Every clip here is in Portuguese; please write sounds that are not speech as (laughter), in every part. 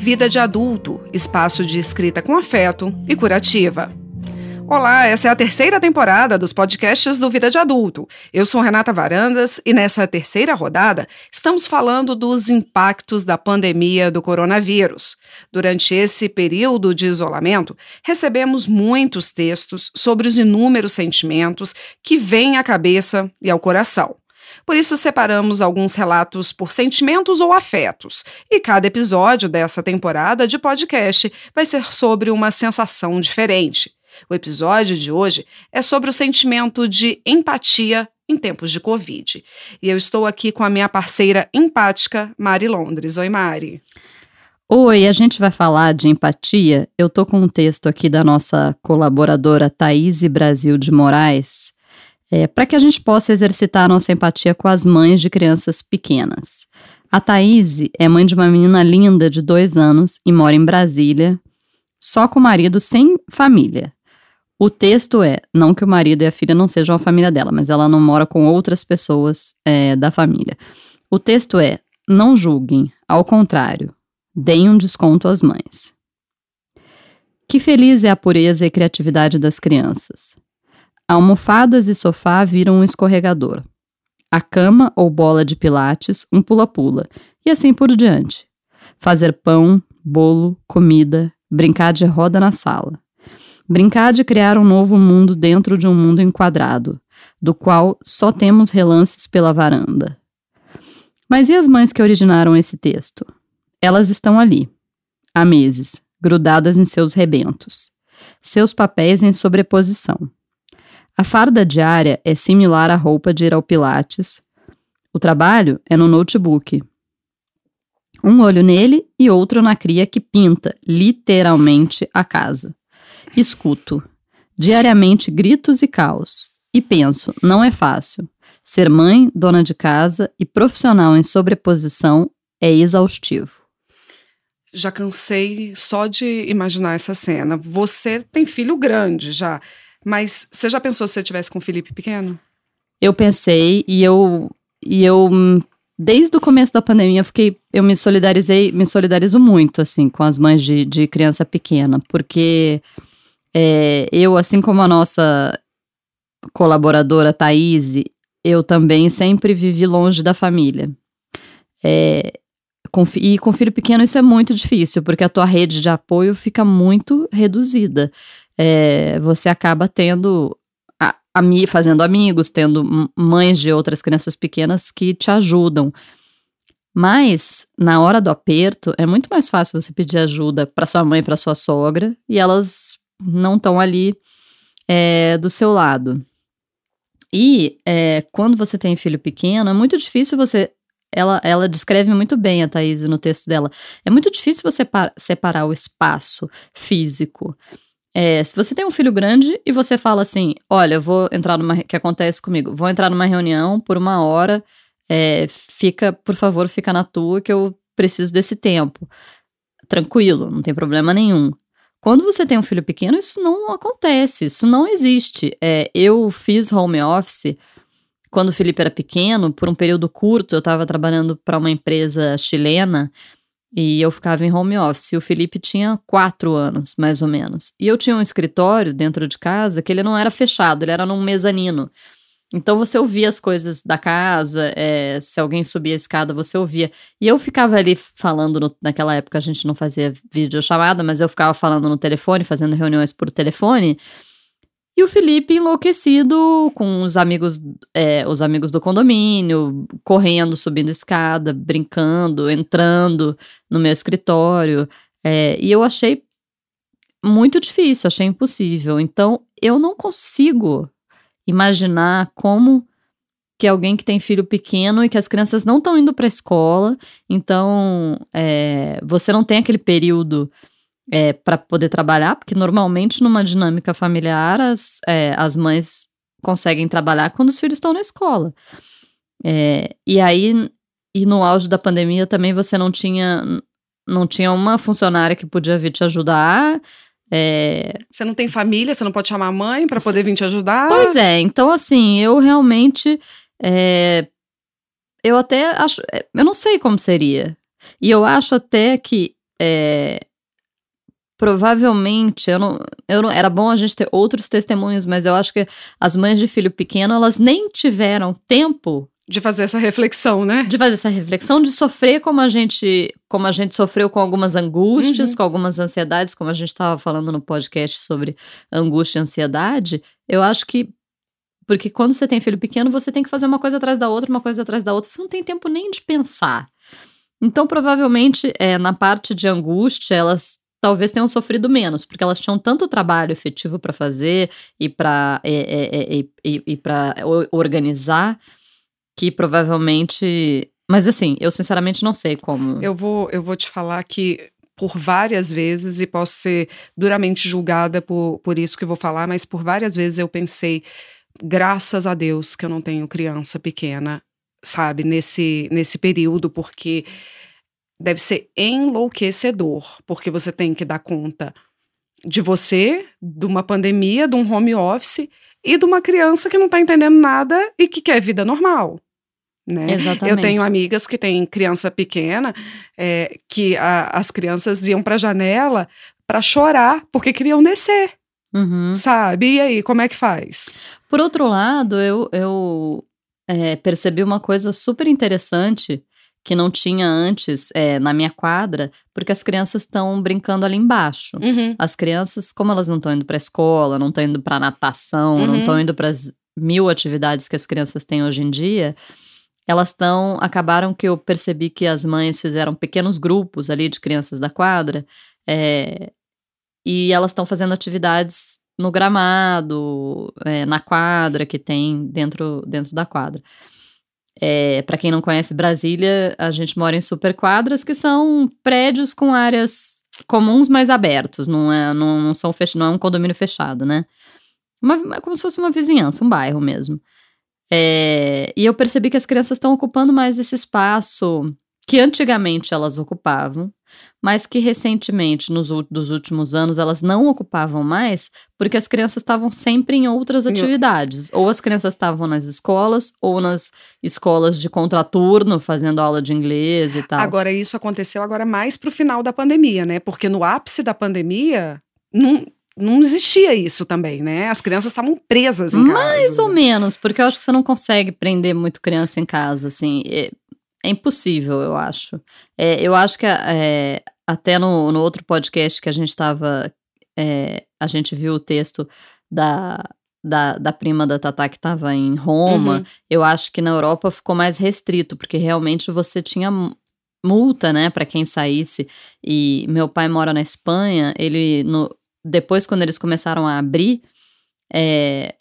Vida de Adulto, espaço de escrita com afeto e curativa. Olá, essa é a terceira temporada dos podcasts do Vida de Adulto. Eu sou Renata Varandas e nessa terceira rodada estamos falando dos impactos da pandemia do coronavírus. Durante esse período de isolamento, recebemos muitos textos sobre os inúmeros sentimentos que vêm à cabeça e ao coração. Por isso, separamos alguns relatos por sentimentos ou afetos. E cada episódio dessa temporada de podcast vai ser sobre uma sensação diferente. O episódio de hoje é sobre o sentimento de empatia em tempos de Covid. E eu estou aqui com a minha parceira empática, Mari Londres. Oi, Mari. Oi, a gente vai falar de empatia. Eu tô com um texto aqui da nossa colaboradora Thaís Brasil de Moraes, é, para que a gente possa exercitar nossa empatia com as mães de crianças pequenas. A Thaís é mãe de uma menina linda de dois anos e mora em Brasília, só com o marido sem família. O texto é, não que o marido e a filha não sejam a família dela, mas ela não mora com outras pessoas é, da família. O texto é, não julguem, ao contrário, deem um desconto às mães. Que feliz é a pureza e criatividade das crianças. Almofadas e sofá viram um escorregador. A cama ou bola de pilates, um pula-pula, e assim por diante. Fazer pão, bolo, comida, brincar de roda na sala. Brincar de criar um novo mundo dentro de um mundo enquadrado, do qual só temos relances pela varanda. Mas e as mães que originaram esse texto? Elas estão ali, há meses, grudadas em seus rebentos, seus papéis em sobreposição. A farda diária é similar à roupa de ir ao Pilates. O trabalho é no notebook. Um olho nele e outro na cria que pinta, literalmente, a casa. Escuto diariamente gritos e caos e penso: não é fácil. Ser mãe, dona de casa e profissional em sobreposição é exaustivo. Já cansei só de imaginar essa cena. Você tem filho grande já, mas você já pensou se você tivesse com o Felipe pequeno? Eu pensei e eu e eu desde o começo da pandemia eu fiquei eu me solidarizei me solidarizo muito assim com as mães de, de criança pequena porque é, eu, assim como a nossa colaboradora Thaís, eu também sempre vivi longe da família. É, com, e com filho pequeno isso é muito difícil, porque a tua rede de apoio fica muito reduzida. É, você acaba tendo a, a, fazendo amigos, tendo mães de outras crianças pequenas que te ajudam. Mas na hora do aperto é muito mais fácil você pedir ajuda para sua mãe, para sua sogra, e elas não estão ali é, do seu lado. E é, quando você tem filho pequeno, é muito difícil você. Ela, ela descreve muito bem a Thaís no texto dela. É muito difícil você separar o espaço físico. É, se você tem um filho grande e você fala assim: olha, vou entrar numa. que acontece comigo? Vou entrar numa reunião por uma hora, é, fica, por favor, fica na tua que eu preciso desse tempo. Tranquilo, não tem problema nenhum. Quando você tem um filho pequeno, isso não acontece, isso não existe. É, eu fiz home office quando o Felipe era pequeno, por um período curto, eu estava trabalhando para uma empresa chilena e eu ficava em home office. E o Felipe tinha quatro anos, mais ou menos. E eu tinha um escritório dentro de casa que ele não era fechado, ele era num mezanino. Então você ouvia as coisas da casa, é, se alguém subia a escada, você ouvia. E eu ficava ali falando, no, naquela época a gente não fazia videochamada, mas eu ficava falando no telefone, fazendo reuniões por telefone. E o Felipe enlouquecido com os amigos, é, os amigos do condomínio, correndo, subindo escada, brincando, entrando no meu escritório. É, e eu achei muito difícil, achei impossível. Então, eu não consigo imaginar como que alguém que tem filho pequeno e que as crianças não estão indo para a escola, então é, você não tem aquele período é, para poder trabalhar, porque normalmente numa dinâmica familiar as, é, as mães conseguem trabalhar quando os filhos estão na escola. É, e aí, e no auge da pandemia também você não tinha não tinha uma funcionária que podia vir te ajudar, é... Você não tem família, você não pode chamar a mãe para poder vir te ajudar? Pois é, então assim, eu realmente. É... Eu até acho. É, eu não sei como seria. E eu acho até que é, provavelmente, eu não, eu não, era bom a gente ter outros testemunhos, mas eu acho que as mães de filho pequeno, elas nem tiveram tempo de fazer essa reflexão, né? De fazer essa reflexão, de sofrer como a gente, como a gente sofreu com algumas angústias, uhum. com algumas ansiedades, como a gente estava falando no podcast sobre angústia e ansiedade. Eu acho que porque quando você tem filho pequeno, você tem que fazer uma coisa atrás da outra, uma coisa atrás da outra, você não tem tempo nem de pensar. Então, provavelmente, é, na parte de angústia, elas talvez tenham sofrido menos, porque elas tinham tanto trabalho efetivo para fazer e para é, é, é, e, e para organizar que provavelmente. Mas assim, eu sinceramente não sei como. Eu vou, eu vou te falar que por várias vezes, e posso ser duramente julgada por, por isso que vou falar, mas por várias vezes eu pensei, graças a Deus que eu não tenho criança pequena, sabe, nesse, nesse período, porque deve ser enlouquecedor, porque você tem que dar conta de você, de uma pandemia, de um home office e de uma criança que não está entendendo nada e que quer vida normal. Né? Exatamente. Eu tenho amigas que têm criança pequena, é, que a, as crianças iam para a janela para chorar porque queriam descer. Uhum. Sabe? E aí, como é que faz? Por outro lado, eu, eu é, percebi uma coisa super interessante que não tinha antes é, na minha quadra, porque as crianças estão brincando ali embaixo. Uhum. As crianças, como elas não estão indo para a escola, não estão indo para natação, uhum. não estão indo para as mil atividades que as crianças têm hoje em dia, elas estão. Acabaram que eu percebi que as mães fizeram pequenos grupos ali de crianças da quadra, é, e elas estão fazendo atividades no gramado, é, na quadra que tem dentro, dentro da quadra. É, para quem não conhece Brasília, a gente mora em superquadras, que são prédios com áreas comuns mais abertos, não é, não, não são fech, não é um condomínio fechado, né? Uma, é como se fosse uma vizinhança, um bairro mesmo. É, e eu percebi que as crianças estão ocupando mais esse espaço que antigamente elas ocupavam, mas que recentemente, nos dos últimos anos, elas não ocupavam mais, porque as crianças estavam sempre em outras atividades. Ou as crianças estavam nas escolas, ou nas escolas de contraturno, fazendo aula de inglês e tal. Agora, isso aconteceu agora mais pro final da pandemia, né? Porque no ápice da pandemia, não, não existia isso também, né? As crianças estavam presas em Mais casa. Mais ou menos, porque eu acho que você não consegue prender muito criança em casa, assim. É impossível, eu acho. É, eu acho que é, até no, no outro podcast que a gente estava. É, a gente viu o texto da, da, da prima da Tatá que estava em Roma. Uhum. Eu acho que na Europa ficou mais restrito, porque realmente você tinha multa, né, para quem saísse. E meu pai mora na Espanha, ele. No, depois, quando eles começaram a abrir. É,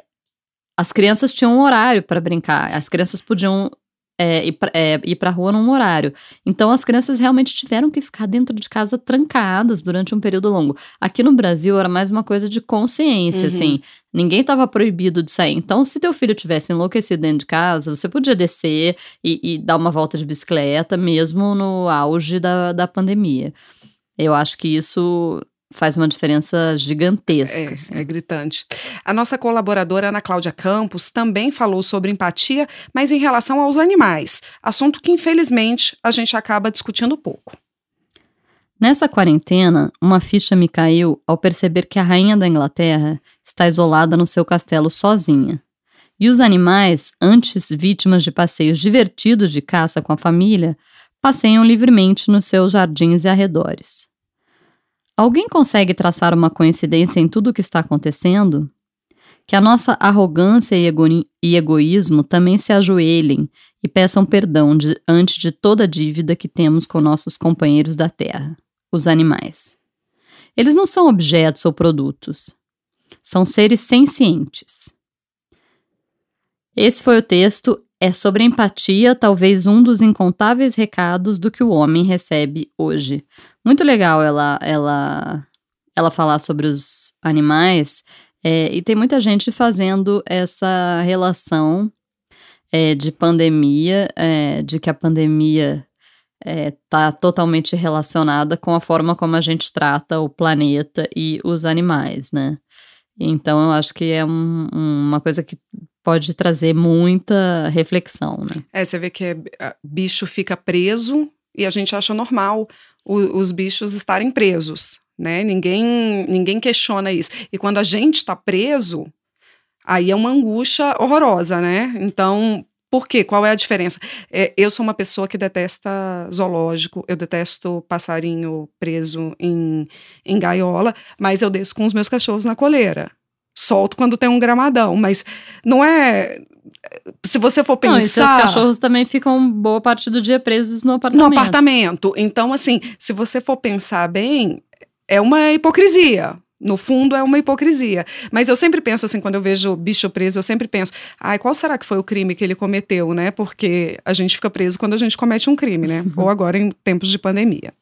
as crianças tinham um horário para brincar. As crianças podiam é, ir, pra, é, ir pra rua num horário. Então as crianças realmente tiveram que ficar dentro de casa trancadas durante um período longo. Aqui no Brasil era mais uma coisa de consciência, uhum. assim. Ninguém estava proibido de sair. Então, se teu filho tivesse enlouquecido dentro de casa, você podia descer e, e dar uma volta de bicicleta, mesmo no auge da, da pandemia. Eu acho que isso faz uma diferença gigantesca. É, assim. é, gritante. A nossa colaboradora Ana Cláudia Campos também falou sobre empatia, mas em relação aos animais, assunto que infelizmente a gente acaba discutindo pouco. Nessa quarentena, uma ficha me caiu ao perceber que a rainha da Inglaterra está isolada no seu castelo sozinha. E os animais, antes vítimas de passeios divertidos de caça com a família, passeiam livremente nos seus jardins e arredores. Alguém consegue traçar uma coincidência em tudo o que está acontecendo? Que a nossa arrogância e, e egoísmo também se ajoelhem e peçam perdão diante de toda a dívida que temos com nossos companheiros da Terra, os animais. Eles não são objetos ou produtos. São seres sencientes. Esse foi o texto é sobre empatia, talvez um dos incontáveis recados do que o homem recebe hoje. Muito legal ela ela ela falar sobre os animais é, e tem muita gente fazendo essa relação é, de pandemia, é, de que a pandemia está é, totalmente relacionada com a forma como a gente trata o planeta e os animais, né? Então eu acho que é um, uma coisa que pode trazer muita reflexão, né? É, você vê que é, bicho fica preso e a gente acha normal o, os bichos estarem presos, né? Ninguém, ninguém questiona isso. E quando a gente está preso, aí é uma angústia horrorosa, né? Então, por quê? Qual é a diferença? É, eu sou uma pessoa que detesta zoológico, eu detesto passarinho preso em, em gaiola, mas eu desço com os meus cachorros na coleira. Solto quando tem um gramadão, mas não é. Se você for pensar. Não, e seus cachorros também ficam boa parte do dia presos no apartamento. No apartamento. Então, assim, se você for pensar bem, é uma hipocrisia. No fundo, é uma hipocrisia. Mas eu sempre penso assim, quando eu vejo bicho preso, eu sempre penso, ai, qual será que foi o crime que ele cometeu, né? Porque a gente fica preso quando a gente comete um crime, né? (laughs) Ou agora em tempos de pandemia.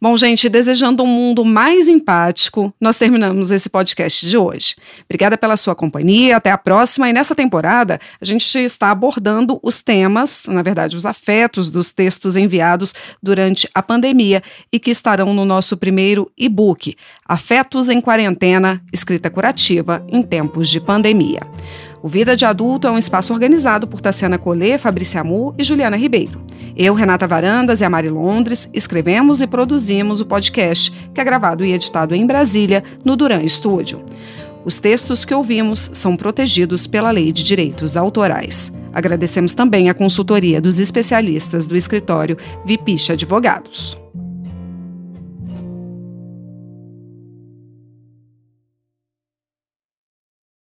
Bom, gente, desejando um mundo mais empático, nós terminamos esse podcast de hoje. Obrigada pela sua companhia, até a próxima. E nessa temporada, a gente está abordando os temas, na verdade, os afetos dos textos enviados durante a pandemia e que estarão no nosso primeiro e-book, Afetos em Quarentena, Escrita Curativa em Tempos de Pandemia. O Vida de Adulto é um espaço organizado por Tassiana Collet, Fabrícia Amor e Juliana Ribeiro. Eu, Renata Varandas e a Mari Londres escrevemos e produzimos o podcast, que é gravado e editado em Brasília, no Duran Studio. Os textos que ouvimos são protegidos pela Lei de Direitos Autorais. Agradecemos também a consultoria dos especialistas do escritório Vipicha Advogados.